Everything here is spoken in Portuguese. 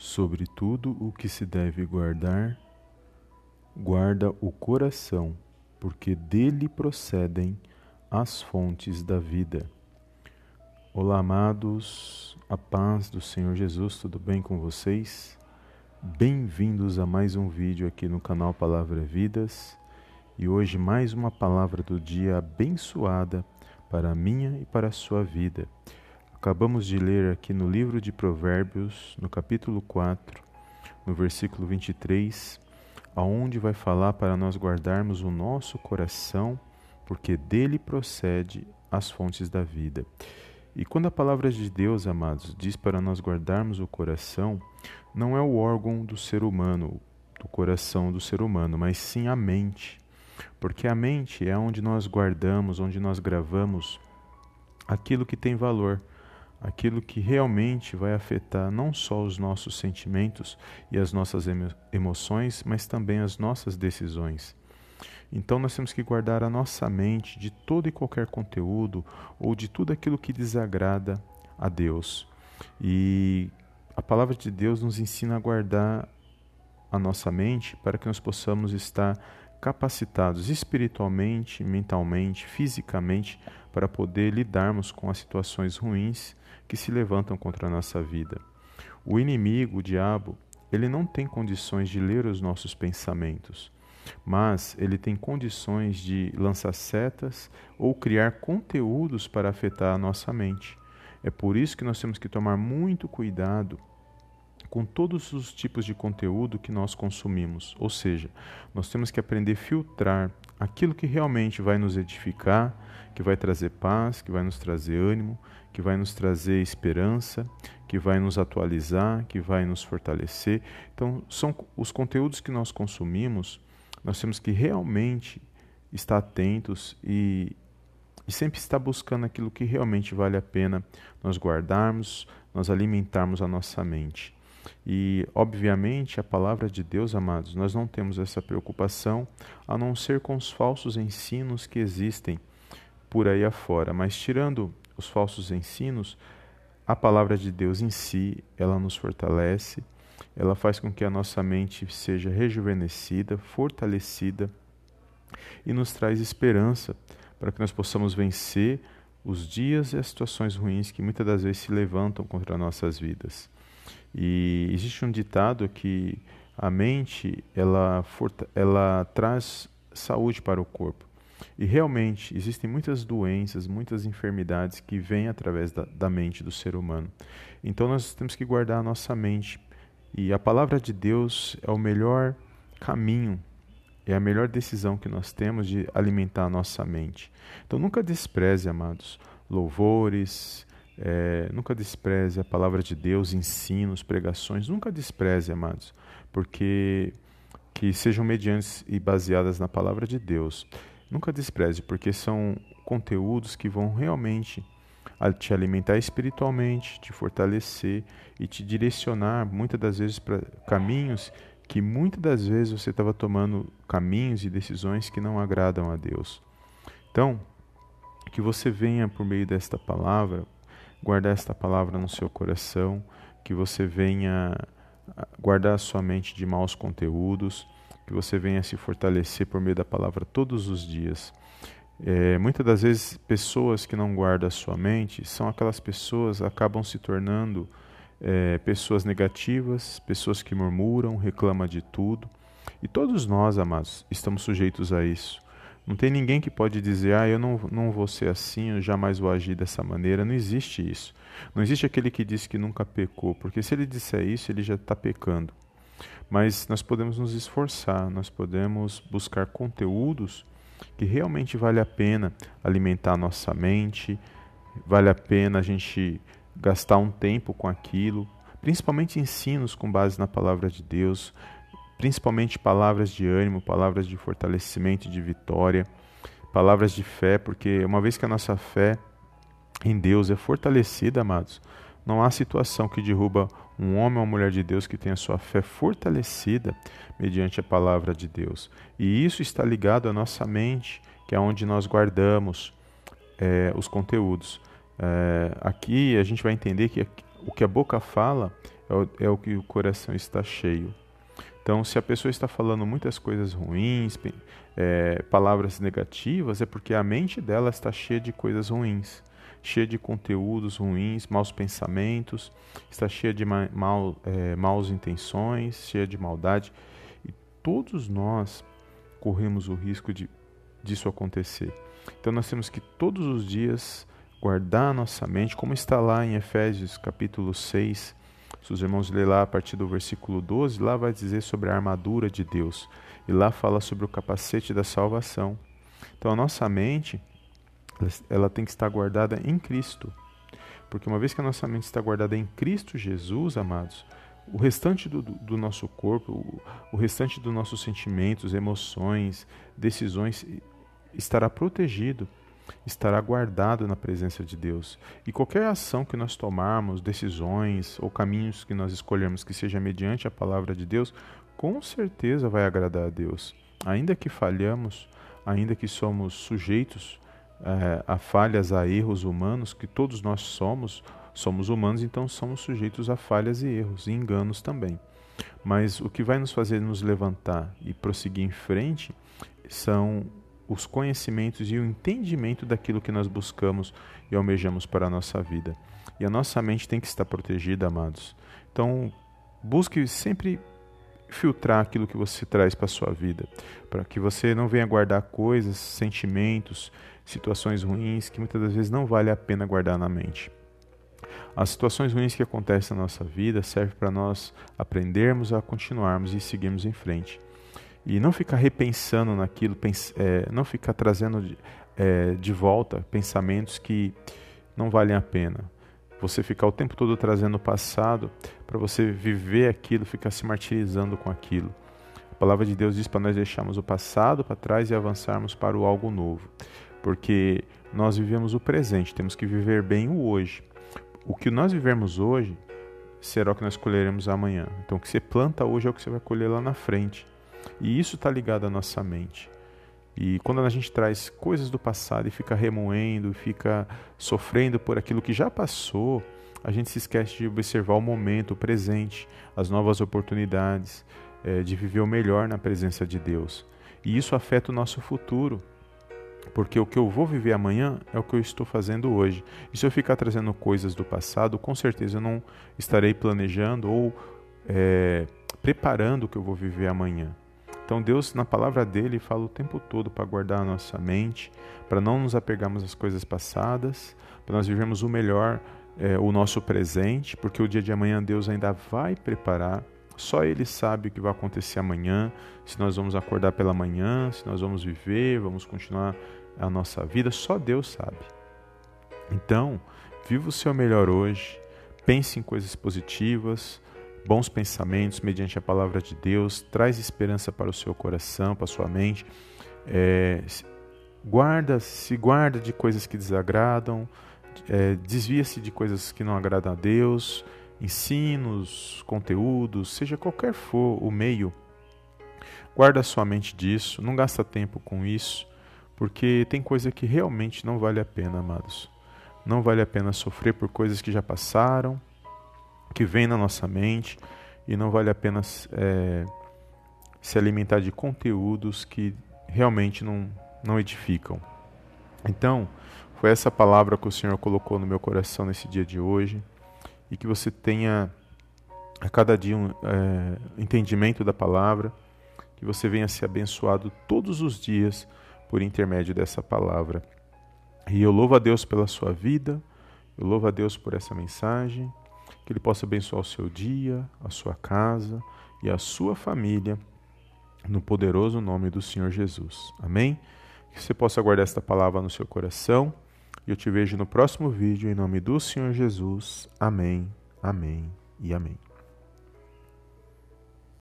Sobre tudo o que se deve guardar, guarda o coração, porque dele procedem as fontes da vida. Olá, amados, a paz do Senhor Jesus, tudo bem com vocês? Bem-vindos a mais um vídeo aqui no canal Palavra Vidas e hoje mais uma palavra do dia abençoada para a minha e para a sua vida. Acabamos de ler aqui no livro de Provérbios, no capítulo 4, no versículo 23, aonde vai falar para nós guardarmos o nosso coração, porque dele procede as fontes da vida. E quando a palavra de Deus, amados, diz para nós guardarmos o coração, não é o órgão do ser humano, do coração do ser humano, mas sim a mente. Porque a mente é onde nós guardamos, onde nós gravamos aquilo que tem valor aquilo que realmente vai afetar não só os nossos sentimentos e as nossas emoções, mas também as nossas decisões. Então nós temos que guardar a nossa mente de todo e qualquer conteúdo ou de tudo aquilo que desagrada a Deus. E a palavra de Deus nos ensina a guardar a nossa mente para que nós possamos estar capacitados espiritualmente, mentalmente, fisicamente para poder lidarmos com as situações ruins que se levantam contra a nossa vida. O inimigo, o diabo, ele não tem condições de ler os nossos pensamentos, mas ele tem condições de lançar setas ou criar conteúdos para afetar a nossa mente. É por isso que nós temos que tomar muito cuidado com todos os tipos de conteúdo que nós consumimos. Ou seja, nós temos que aprender a filtrar aquilo que realmente vai nos edificar, que vai trazer paz, que vai nos trazer ânimo, que vai nos trazer esperança, que vai nos atualizar, que vai nos fortalecer. Então, são os conteúdos que nós consumimos, nós temos que realmente estar atentos e, e sempre estar buscando aquilo que realmente vale a pena nós guardarmos, nós alimentarmos a nossa mente. E, obviamente, a palavra de Deus, amados, nós não temos essa preocupação a não ser com os falsos ensinos que existem por aí afora. Mas, tirando os falsos ensinos, a palavra de Deus em si, ela nos fortalece, ela faz com que a nossa mente seja rejuvenescida, fortalecida e nos traz esperança para que nós possamos vencer os dias e as situações ruins que muitas das vezes se levantam contra nossas vidas. E existe um ditado que a mente ela, ela traz saúde para o corpo. E realmente existem muitas doenças, muitas enfermidades que vêm através da, da mente do ser humano. Então nós temos que guardar a nossa mente. E a palavra de Deus é o melhor caminho, é a melhor decisão que nós temos de alimentar a nossa mente. Então nunca despreze, amados, louvores, é, nunca despreze a palavra de Deus, ensinos, pregações, nunca despreze, amados, porque que sejam mediantes e baseadas na palavra de Deus. Nunca despreze, porque são conteúdos que vão realmente te alimentar espiritualmente, te fortalecer e te direcionar muitas das vezes para caminhos que muitas das vezes você estava tomando caminhos e decisões que não agradam a Deus. Então, que você venha por meio desta palavra guardar esta palavra no seu coração, que você venha guardar a sua mente de maus conteúdos, que você venha se fortalecer por meio da palavra todos os dias. É, muitas das vezes, pessoas que não guardam a sua mente são aquelas pessoas que acabam se tornando é, pessoas negativas, pessoas que murmuram, reclamam de tudo. E todos nós, amados, estamos sujeitos a isso. Não tem ninguém que pode dizer, ah, eu não, não vou ser assim, eu jamais vou agir dessa maneira. Não existe isso. Não existe aquele que diz que nunca pecou, porque se ele disser isso, ele já está pecando. Mas nós podemos nos esforçar, nós podemos buscar conteúdos que realmente vale a pena alimentar a nossa mente, vale a pena a gente gastar um tempo com aquilo, principalmente ensinos com base na palavra de Deus, principalmente palavras de ânimo, palavras de fortalecimento de vitória, palavras de fé, porque uma vez que a nossa fé em Deus é fortalecida, amados, não há situação que derruba um homem ou uma mulher de Deus que tenha sua fé fortalecida mediante a palavra de Deus. E isso está ligado à nossa mente, que é onde nós guardamos é, os conteúdos. É, aqui a gente vai entender que o que a boca fala é o, é o que o coração está cheio. Então, se a pessoa está falando muitas coisas ruins, é, palavras negativas, é porque a mente dela está cheia de coisas ruins, cheia de conteúdos ruins, maus pensamentos, está cheia de ma mal, é, maus intenções, cheia de maldade. E todos nós corremos o risco de disso acontecer. Então, nós temos que todos os dias guardar a nossa mente, como está lá em Efésios capítulo 6, se os irmãos lerem lá a partir do versículo 12, lá vai dizer sobre a armadura de Deus. E lá fala sobre o capacete da salvação. Então a nossa mente, ela tem que estar guardada em Cristo. Porque uma vez que a nossa mente está guardada em Cristo Jesus, amados, o restante do, do nosso corpo, o, o restante dos nossos sentimentos, emoções, decisões estará protegido estará guardado na presença de Deus. E qualquer ação que nós tomarmos, decisões ou caminhos que nós escolhermos que seja mediante a palavra de Deus, com certeza vai agradar a Deus. Ainda que falhamos, ainda que somos sujeitos é, a falhas, a erros humanos, que todos nós somos, somos humanos, então somos sujeitos a falhas e erros e enganos também. Mas o que vai nos fazer nos levantar e prosseguir em frente são os conhecimentos e o entendimento daquilo que nós buscamos e almejamos para a nossa vida. E a nossa mente tem que estar protegida, amados. Então, busque sempre filtrar aquilo que você traz para a sua vida, para que você não venha guardar coisas, sentimentos, situações ruins que muitas das vezes não vale a pena guardar na mente. As situações ruins que acontecem na nossa vida servem para nós aprendermos a continuarmos e seguirmos em frente e não ficar repensando naquilo, é, não ficar trazendo de, é, de volta pensamentos que não valem a pena. Você ficar o tempo todo trazendo o passado para você viver aquilo, ficar se martirizando com aquilo. A palavra de Deus diz para nós deixarmos o passado para trás e avançarmos para o algo novo, porque nós vivemos o presente, temos que viver bem o hoje. O que nós vivemos hoje será o que nós colheremos amanhã. Então, o que você planta hoje é o que você vai colher lá na frente. E isso está ligado à nossa mente. E quando a gente traz coisas do passado e fica remoendo, fica sofrendo por aquilo que já passou, a gente se esquece de observar o momento, o presente, as novas oportunidades, é, de viver o melhor na presença de Deus. E isso afeta o nosso futuro, porque o que eu vou viver amanhã é o que eu estou fazendo hoje. E se eu ficar trazendo coisas do passado, com certeza eu não estarei planejando ou é, preparando o que eu vou viver amanhã. Então Deus, na palavra dele, fala o tempo todo para guardar a nossa mente, para não nos apegarmos às coisas passadas, para nós vivermos o melhor, é, o nosso presente, porque o dia de amanhã Deus ainda vai preparar. Só Ele sabe o que vai acontecer amanhã, se nós vamos acordar pela manhã, se nós vamos viver, vamos continuar a nossa vida, só Deus sabe. Então, viva o seu melhor hoje, pense em coisas positivas, bons pensamentos mediante a palavra de Deus, traz esperança para o seu coração, para a sua mente. É, guarda, se guarda de coisas que desagradam, é, desvia-se de coisas que não agradam a Deus, ensinos, conteúdos, seja qualquer for o meio. Guarda a sua mente disso, não gasta tempo com isso, porque tem coisa que realmente não vale a pena, amados. Não vale a pena sofrer por coisas que já passaram, que vem na nossa mente e não vale a pena é, se alimentar de conteúdos que realmente não, não edificam. Então, foi essa palavra que o Senhor colocou no meu coração nesse dia de hoje e que você tenha a cada dia um é, entendimento da palavra, que você venha ser abençoado todos os dias por intermédio dessa palavra. E eu louvo a Deus pela sua vida, eu louvo a Deus por essa mensagem que Ele possa abençoar o seu dia, a sua casa e a sua família, no poderoso nome do Senhor Jesus. Amém? Que você possa guardar esta palavra no seu coração. E eu te vejo no próximo vídeo, em nome do Senhor Jesus. Amém, amém e amém.